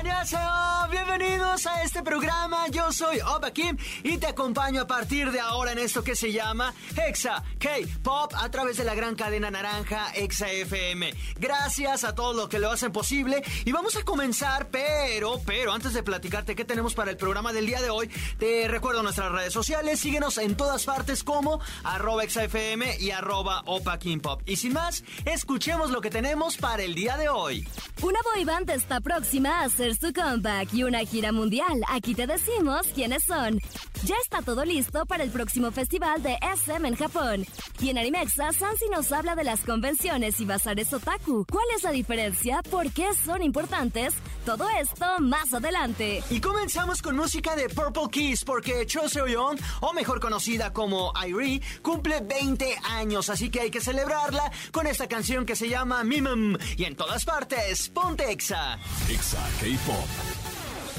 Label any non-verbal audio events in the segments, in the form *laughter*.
¡Annyeonghaseyo! Bienvenidos a este programa. Yo soy Opa Kim y te acompaño a partir de ahora en esto que se llama Hexa K-Pop a través de la gran cadena naranja Hexa FM. Gracias a todos los que lo hacen posible y vamos a comenzar, pero, pero antes de platicarte qué tenemos para el programa del día de hoy, te recuerdo nuestras redes sociales. Síguenos en todas partes como arroba FM y arroba Opa Kim Pop. Y sin más, escuchemos lo que tenemos para el día de hoy. Una boyband está próxima a hacer su comeback y una gira mundial. Aquí te decimos quiénes son. Ya está todo listo para el próximo festival de SM en Japón. Y en Animexa, Sansi nos habla de las convenciones y bazares otaku. ¿Cuál es la diferencia? ¿Por qué son importantes? Todo esto más adelante. Y comenzamos con música de Purple Kiss porque Cho Seo-yeon, o mejor conocida como Irie, cumple 20 años, así que hay que celebrarla con esta canción que se llama Mimum. Y en todas partes, ponte Exa. Exa K-Pop.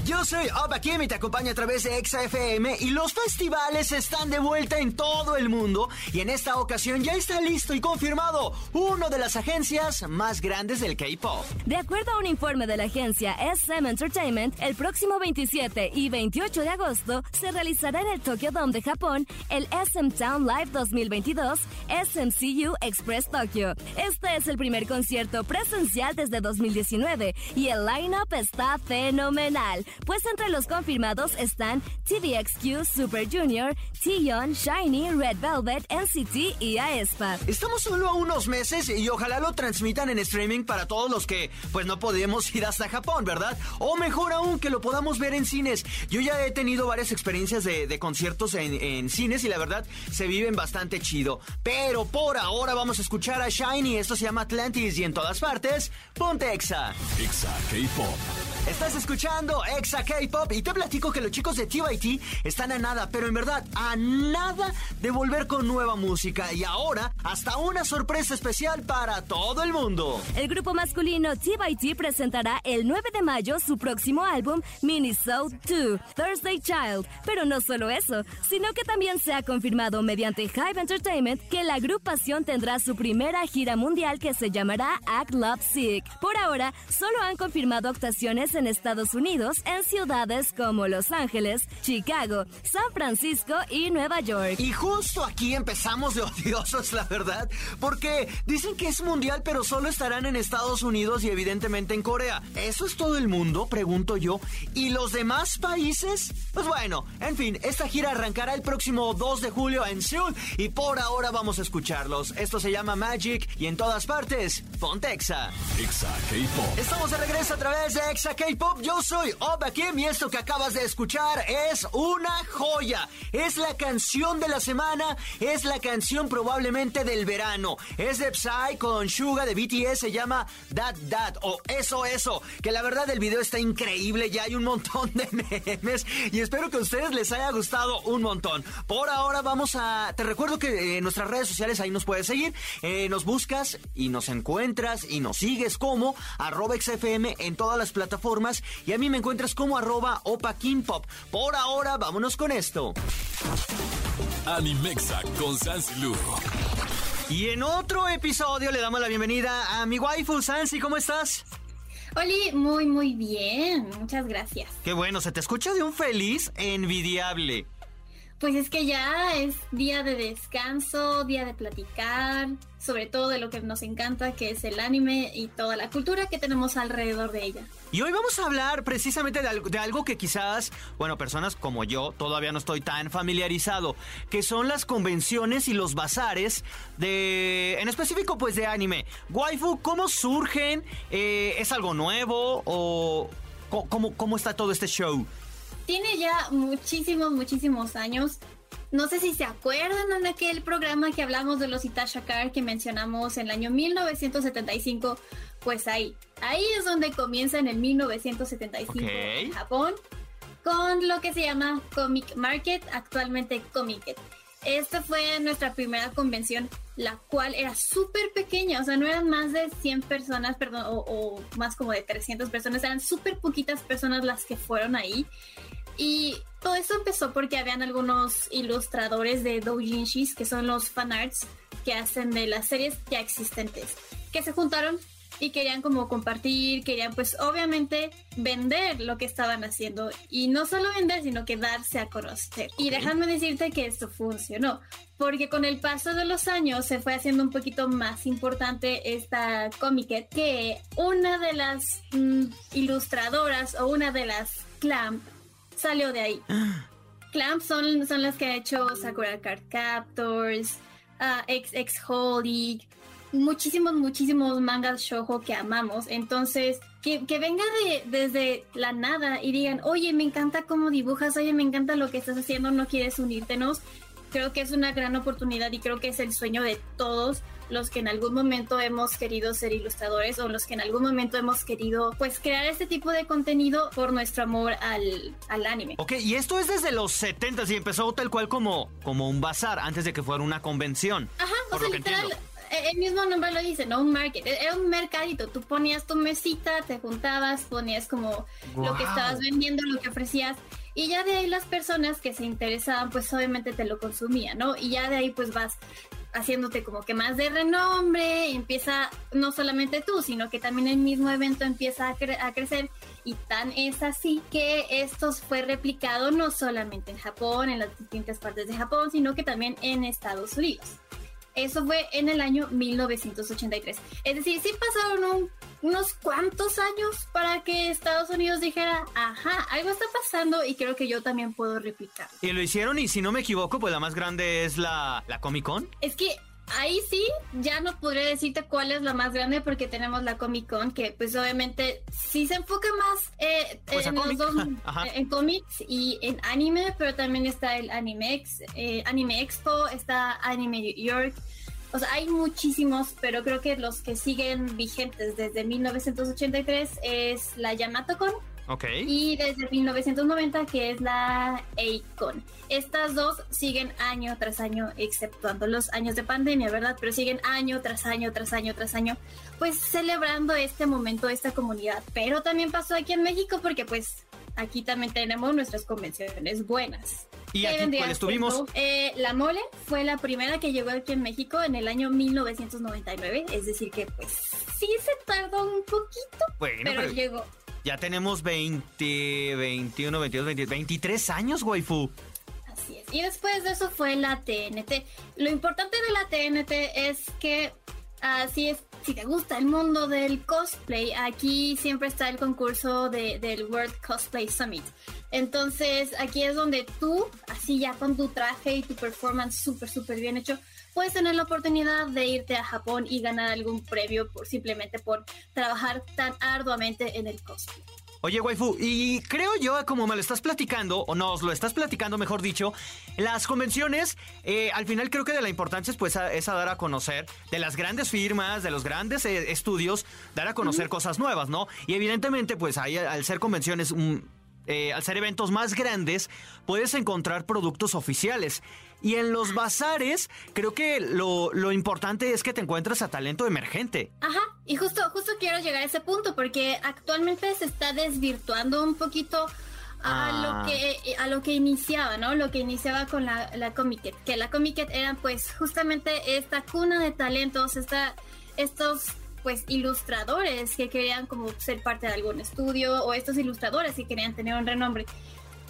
Yo soy Oba Kim y te acompaño a través de Exa FM y los festivales están de vuelta en todo el mundo y en esta ocasión ya está listo y confirmado uno de las agencias más grandes del K-pop. De acuerdo a un informe de la agencia SM Entertainment, el próximo 27 y 28 de agosto se realizará en el Tokyo Dome de Japón el SM Town Live 2022 SMCU Express Tokyo. Este es el primer concierto presencial desde 2019 y el line-up está fenomenal pues entre los confirmados están TVXQ, Super Junior, T-Yon, Shiny, Red Velvet, NCT y aespa. Estamos solo a unos meses y ojalá lo transmitan en streaming para todos los que pues no podemos ir hasta Japón, ¿verdad? O mejor aún que lo podamos ver en cines. Yo ya he tenido varias experiencias de, conciertos en, en, cines y la verdad se viven bastante chido. Pero por ahora vamos a escuchar a Shiny, esto se llama Atlantis y en todas partes, ponte Exa. Exa K-Pop. Estás escuchando Exa K-Pop y te platico que los chicos de TYT están a nada, pero en verdad a nada de volver con nueva música y ahora hasta una sorpresa especial para todo el mundo. El grupo masculino TYT presentará el 9 de mayo su próximo álbum Minnesota 2, Thursday Child, pero no solo eso, sino que también se ha confirmado mediante Hive Entertainment que la agrupación tendrá su primera gira mundial que se llamará Act Love Sick. Por ahora, solo han confirmado actuaciones en Estados Unidos en ciudades como Los Ángeles, Chicago, San Francisco y Nueva York. Y justo aquí empezamos de odiosos, la verdad, porque dicen que es mundial, pero solo estarán en Estados Unidos y evidentemente en Corea. ¿Eso es todo el mundo? Pregunto yo. ¿Y los demás países? Pues bueno, en fin, esta gira arrancará el próximo 2 de julio en Seúl y por ahora vamos a escucharlos. Esto se llama Magic y en todas partes, Pontexa. Exa K-Pop. Estamos de regreso a través de Exa K-Pop. Yo soy Oba Kim y esto que acabas de escuchar es una joya. Es la canción de la semana, es la canción probablemente del verano. Es de Psy con Suga de BTS, se llama That That o Eso Eso. Que la verdad el video está increíble, ya hay un montón de *laughs* memes y espero que a ustedes les haya gustado un montón. Por ahora vamos a... Te recuerdo que en nuestras redes sociales ahí nos puedes seguir. Eh, nos buscas y nos encuentras y nos sigues como arroba XFM en todas las plataformas y a mí me encuentras como arroba Opa King Pop. Por ahora, vámonos con esto. Animexa con Sansi Y en otro episodio le damos la bienvenida a mi waifu Sansi, ¿cómo estás? Oli, muy muy bien, muchas gracias. Qué bueno, se te escucha de un feliz envidiable. Pues es que ya es día de descanso, día de platicar, sobre todo de lo que nos encanta, que es el anime y toda la cultura que tenemos alrededor de ella. Y hoy vamos a hablar precisamente de algo, que quizás, bueno, personas como yo todavía no estoy tan familiarizado, que son las convenciones y los bazares de, en específico pues de anime. Waifu, ¿cómo surgen? Eh, ¿Es algo nuevo o cómo, cómo está todo este show? Tiene ya muchísimos, muchísimos años. No sé si se acuerdan de aquel programa que hablamos de los Itashakar que mencionamos en el año 1975. Pues ahí, ahí es donde comienza en el 1975 en Japón con lo que se llama Comic Market, actualmente Comic. esta fue nuestra primera convención, la cual era súper pequeña, o sea, no eran más de 100 personas, perdón, o, más como de 300 personas, eran súper poquitas personas las que fueron ahí. Y todo eso empezó porque habían algunos ilustradores de doujinshis, que son los fanarts que hacen de las series ya existentes, que se juntaron y querían como compartir, querían pues obviamente vender lo que estaban haciendo y no solo vender, sino que darse a conocer. Y déjame decirte que esto funcionó, porque con el paso de los años se fue haciendo un poquito más importante esta Comiket que una de las mm, ilustradoras o una de las Clamp salió de ahí. Clamp son, son las que ha hecho Sakura Card Captors, uh, X X Holy, muchísimos, muchísimos mangas shojo que amamos. Entonces, que, que venga de, desde la nada y digan, oye, me encanta cómo dibujas, oye, me encanta lo que estás haciendo, no quieres unírtenos. Creo que es una gran oportunidad y creo que es el sueño de todos los que en algún momento hemos querido ser ilustradores o los que en algún momento hemos querido pues crear este tipo de contenido por nuestro amor al, al anime. Ok, y esto es desde los 70 y empezó tal cual como, como un bazar antes de que fuera una convención. Ajá, o sea, literal, eh, el mismo nombre lo dice, ¿no? Un market. E-, era un mercadito. Tú ponías tu mesita, te juntabas, ponías como lo que estabas vendiendo, lo que ofrecías. Y ya de ahí las personas que se interesaban, pues obviamente te lo consumían, ¿no? Y ya de ahí pues vas haciéndote como que más de renombre, empieza no solamente tú, sino que también el mismo evento empieza a, a, crecer y tan es así que esto fue replicado no solamente en Japón, en las distintas partes de Japón, sino que también en Estados Unidos. Eso fue en el año 1983. Es decir, sí pasaron unos cuantos años para que Estados Unidos dijera, ajá, algo está pasando y creo que yo también puedo replicar. Y lo hicieron y si no me equivoco, pues la más grande es la, la Comic Con. Es que ahí sí, ya no podré decirte cuál es la más grande porque tenemos la Comic Con, que pues obviamente sí se enfoca más eh, pues en los dos, *laughs* en cómics y en anime, pero también está el Anime, eh, anime Expo, está Anime York. O sea, hay muchísimos, pero creo que los que siguen vigentes desde 1983 es la Yamato Con y desde 1990, que es la ACON. Estas dos siguen año tras año, exceptuando los años de pandemia, ¿verdad? Pero siguen año tras año, tras año, tras año, pues celebrando este momento, esta comunidad. Pero también pasó aquí en México porque pues aquí también tenemos nuestras convenciones buenas. ¿Y aquí cuál estuvimos? Eh, la Mole fue la primera que llegó aquí en México en el año 1999, es decir que pues sí se tardó un poquito, pero, llegó. Ya tenemos 20, 21, 22, 23, 23 años, waifu. Así es. Y después de eso fue la TNT. Lo importante de la TNT es que así es, si te gusta el mundo del cosplay, aquí siempre está el concurso de, del World Cosplay Summit. Entonces aquí es donde tú, así ya con tu traje y tu performance súper, súper bien hecho, puedes tener la oportunidad de irte a Japón y ganar algún premio por simplemente por trabajar tan arduamente en el cosplay. Oye, waifu, y creo yo, como me lo estás platicando, o nos lo estás platicando, mejor dicho, las convenciones, eh, al final creo que de la importancia es, pues, es a dar a conocer de las grandes firmas, de los grandes eh, estudios, dar a conocer cosas nuevas, ¿no? Y evidentemente, pues, ahí, al ser convenciones... un eh, al ser eventos más grandes, puedes encontrar productos oficiales. Y en los bazares, creo que lo, lo, importante es que te encuentres a talento emergente. Ajá, y justo, justo quiero llegar a ese punto, porque actualmente se está desvirtuando un poquito a lo ah. que a lo que iniciaba, ¿no? Lo que iniciaba con la, la Comiket, que la Comiket era pues justamente esta cuna de talentos, esta, estos pues ilustradores que querían como ser parte de algún estudio o estos ilustradores que querían tener un renombre.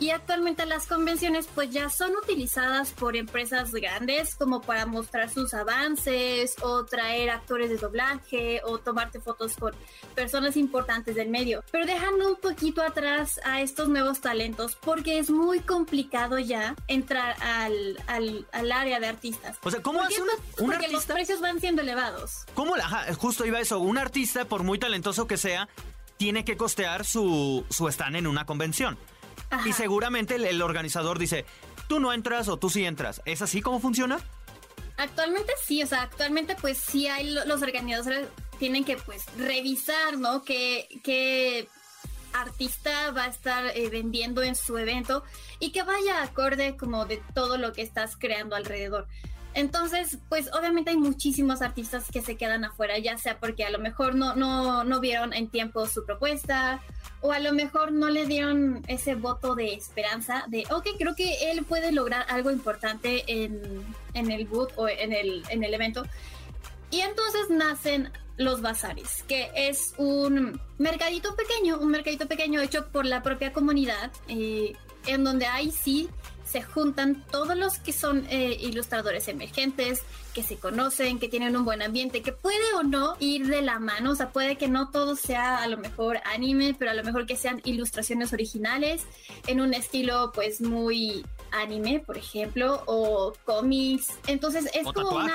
Y actualmente las convenciones pues ya son utilizadas por empresas grandes como para mostrar sus avances o traer actores de doblaje o tomarte fotos con personas importantes del medio. Pero dejando un poquito atrás a estos nuevos talentos porque es muy complicado ya entrar al, al, área de artistas. O sea, ¿cómo hace un, porque los precios van siendo elevados. ¿Cómo? Ajá, justo iba eso. Un artista, por muy talentoso que sea, tiene que costear su, su stand en una convención. Y seguramente el, organizador dice, tú no entras o tú sí entras. ¿Es así como funciona? Actualmente sí, o sea, actualmente pues sí hay los organizadores tienen que pues revisar, ¿no? Que, que artista va a estar eh, vendiendo en su evento y que vaya acorde como de todo lo que estás creando alrededor. Entonces, pues obviamente hay muchísimos artistas que se quedan afuera, ya sea porque a lo mejor no, no, no vieron en tiempo su propuesta o a lo mejor no le dieron ese voto de esperanza de, ok, creo que él puede lograr algo importante en, en el boot o en el, en el evento. Y entonces nacen los bazares, que es un mercadito pequeño, un mercadito pequeño hecho por la propia comunidad, eh, en donde ahí sí se juntan todos los que son eh, ilustradores emergentes, que se conocen, que tienen un buen ambiente, que puede o no ir de la mano, o sea, puede que no todo sea a lo mejor anime, pero a lo mejor que sean ilustraciones originales en un estilo pues muy anime, por ejemplo, o cómics. Entonces es como una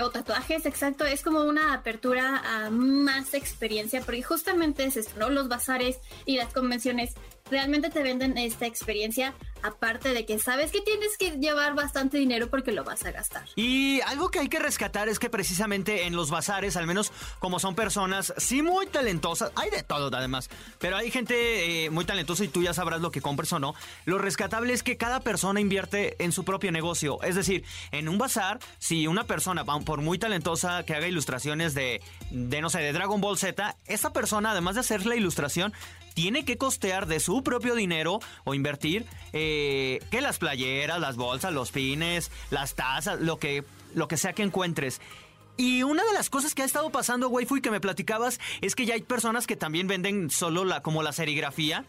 o tatuajes, exacto, es como una apertura a más experiencia, porque justamente es esto, ¿no? Los bazares y las convenciones realmente te venden esta experiencia, aparte de que sabes que tienes que llevar bastante dinero porque lo vas a gastar. Y algo que hay que rescatar es que precisamente en los bazares, al menos como son personas, sí muy talentosas, hay de todo además, pero hay gente eh, muy talentosa y tú ya sabrás lo que compres o no. Lo rescatable es que cada persona invierte en su propio negocio, es decir, en un bazar, si una persona, por muy talentosa que haga ilustraciones de, de no sé, de Dragon Ball Z, esa persona, además de hacer la ilustración, tiene que costear de su propio dinero o invertir eh, que las playeras, las bolsas, los pines, las tazas, lo que, lo que sea que encuentres. Y una de las cosas que ha estado pasando, Waifu, y que me platicabas, es que ya hay personas que también venden solo la, como la serigrafía,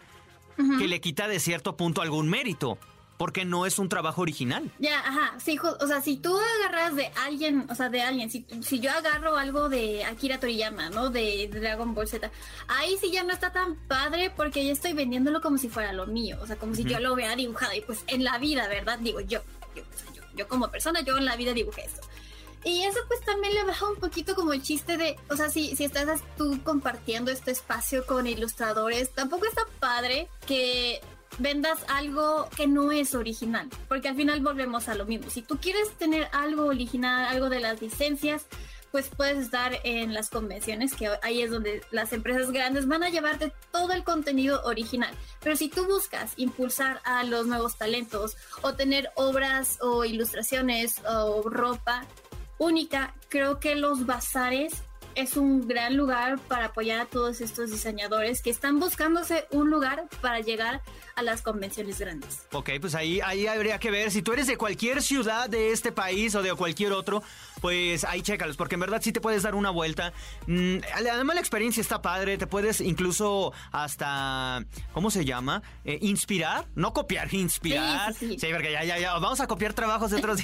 que le quita de cierto punto algún mérito porque no es un trabajo original. Ya, ajá, sí, o sea, si tú agarras de alguien, o sea, de alguien, si, si yo agarro algo de Akira Toriyama, ¿no? De, Dragon Ball Z, ahí sí ya no está tan padre porque ya estoy vendiéndolo como si fuera lo mío, o sea, como si yo lo hubiera dibujado y pues en la vida, ¿verdad? Digo, yo, yo, yo, yo como persona, yo en la vida dibujé esto. Y eso pues también le baja un poquito como el chiste de, o sea, si, si estás tú compartiendo este espacio con ilustradores, tampoco está padre que vendas algo que no es original, porque al final volvemos a lo mismo. Si tú quieres tener algo original, algo de las licencias, pues puedes estar en las convenciones, que ahí es donde las empresas grandes van a llevarte todo el contenido original. Pero si tú buscas impulsar a los nuevos talentos o tener obras o ilustraciones o ropa única, creo que los bazares es un gran lugar para apoyar a todos estos diseñadores que están buscándose un lugar para llegar a las convenciones grandes. Ok, pues ahí, ahí habría que ver si tú eres de cualquier ciudad de este país o de cualquier otro, pues ahí chécalos, porque en verdad sí te puedes dar una vuelta. Mm, además la experiencia está padre, te puedes incluso hasta, ¿cómo se llama? Eh, inspirar, no copiar, *laughs* inspirar. Sí, porque ya, ya, ya, vamos a copiar trabajos de otros.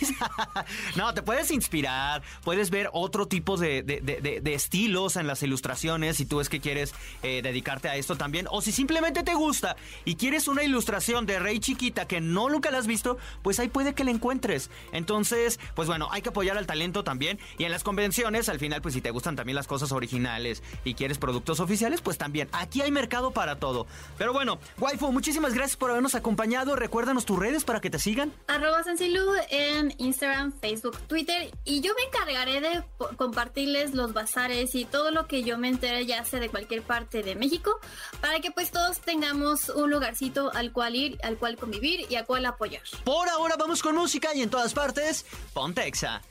*laughs* no, te puedes inspirar, puedes ver otro tipo de, de, estilos en las ilustraciones si tú es que quieres eh, dedicarte a esto también, o si simplemente te gusta y quieres una ilustración de Rey Chiquita que no nunca la has visto, pues ahí puede que la encuentres. Entonces, pues bueno, hay que apoyar al talento también. Y en las convenciones, al final, pues si te gustan también las cosas originales y quieres productos oficiales, pues también. Aquí hay mercado para todo. Pero bueno, Waifu, muchísimas gracias por habernos acompañado. Recuérdanos tus redes para que te sigan. Arroba Sensilu en Instagram, Facebook, Twitter. Y yo me encargaré de compartirles los bazares y todo lo que yo me entere ya sea de cualquier parte de México para que pues todos tengamos un lugarcito al cual ir, al cual convivir y al cual apoyar. Por ahora vamos con música y en todas partes, Pontexa.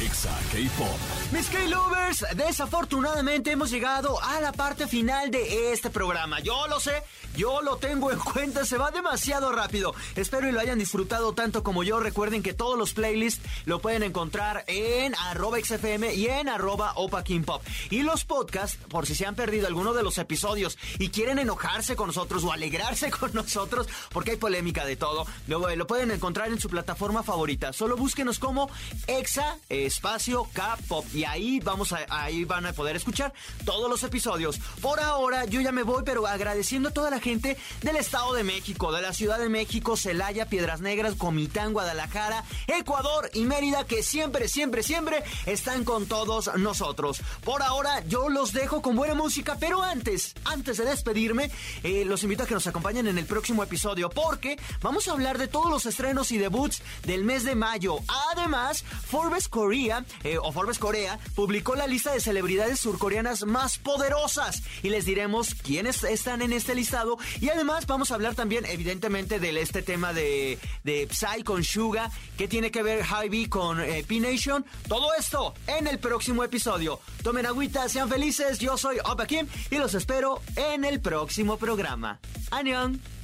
Exa K-Pop. Mis K-Lovers, desafortunadamente hemos llegado a la parte final de este programa. Yo lo sé, yo lo tengo en *laughs* cuenta, se va demasiado rápido. Espero y lo hayan disfrutado tanto como yo. Recuerden que todos los playlists lo pueden encontrar en arroba XFM y en arroba Opa Pop. Y los podcasts, por si se han perdido alguno de los episodios y quieren enojarse con nosotros o alegrarse *laughs* con nosotros, porque hay polémica de todo, lo, lo pueden encontrar en su plataforma favorita. Solo búsquenos como Exa espacio K-Pop. Y ahí vamos a, ahí van a poder escuchar todos los episodios. Por ahora, yo ya me voy, pero agradeciendo a toda la gente del Estado de México, de la Ciudad de México, Celaya, Piedras Negras, Comitán, Guadalajara, Ecuador y Mérida, que siempre, siempre, siempre están con todos nosotros. Por ahora, yo los dejo con buena música, pero antes, antes de despedirme, eh, los invito a que nos acompañen en el próximo episodio, porque vamos a hablar de todos los estrenos y debuts del mes de mayo. Además, Forbes Forbes Eh, o Forbes Corea, publicó la lista de celebridades surcoreanas más poderosas y les diremos quiénes están en este listado y además vamos a hablar también evidentemente de este tema de, de Psy con Suga, que tiene que ver Hy con eh, P-Nation, todo esto en el próximo episodio. Tomen agüita, sean felices, yo soy Opa Kim y los espero en el próximo programa. ¡Annyeong!